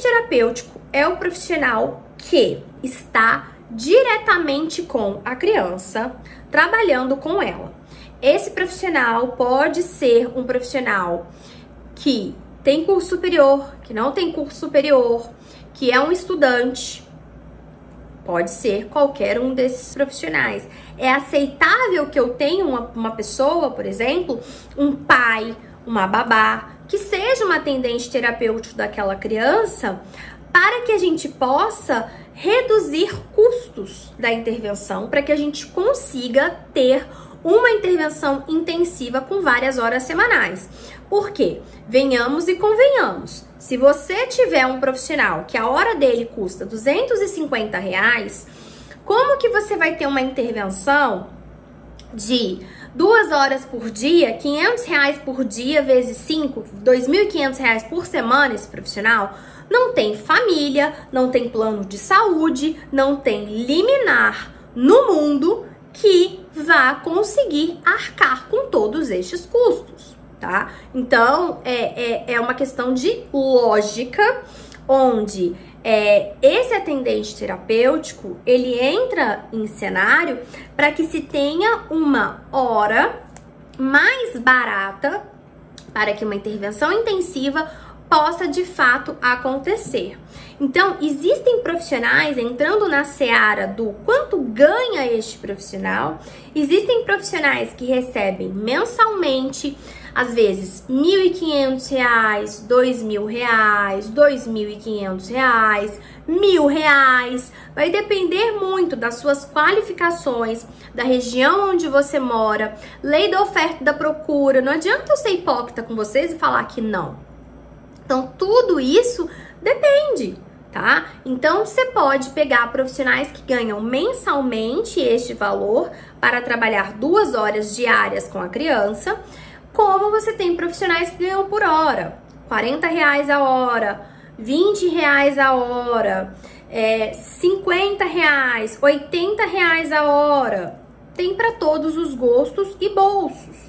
terapêutico é o profissional que está diretamente com a criança, trabalhando com ela. Esse profissional pode ser um profissional que tem curso superior, que não tem curso superior, que é um estudante, pode ser qualquer um desses profissionais. É aceitável que eu tenha uma, uma pessoa, por exemplo, um pai, uma babá, que seja uma atendente terapêutico daquela criança, para que a gente possa reduzir custos da intervenção, para que a gente consiga ter uma intervenção intensiva com várias horas semanais. Por quê? Venhamos e convenhamos. Se você tiver um profissional que a hora dele custa 250 reais, como que você vai ter uma intervenção de duas horas por dia, 500 reais por dia vezes 5, 2.500 reais por semana esse profissional? Não tem família, não tem plano de saúde, não tem liminar no mundo que vá conseguir arcar com todos estes custos, tá? Então, é, é, é uma questão de lógica, onde é, esse atendente terapêutico, ele entra em cenário para que se tenha uma hora mais barata para que uma intervenção intensiva possa de fato acontecer. Então, existem profissionais entrando na seara do quanto ganha este profissional, existem profissionais que recebem mensalmente, às vezes R$ 1.500, R$ 2.000, R$ 2.500, R$ 1.000. Vai depender muito das suas qualificações, da região onde você mora, lei da oferta e da procura. Não adianta eu ser hipócrita com vocês e falar que não. Então, tudo isso depende, tá? Então, você pode pegar profissionais que ganham mensalmente este valor para trabalhar duas horas diárias com a criança, como você tem profissionais que ganham por hora, 40 reais a hora, 20 reais a hora, é, 50 reais, 80 reais a hora. Tem para todos os gostos e bolsos.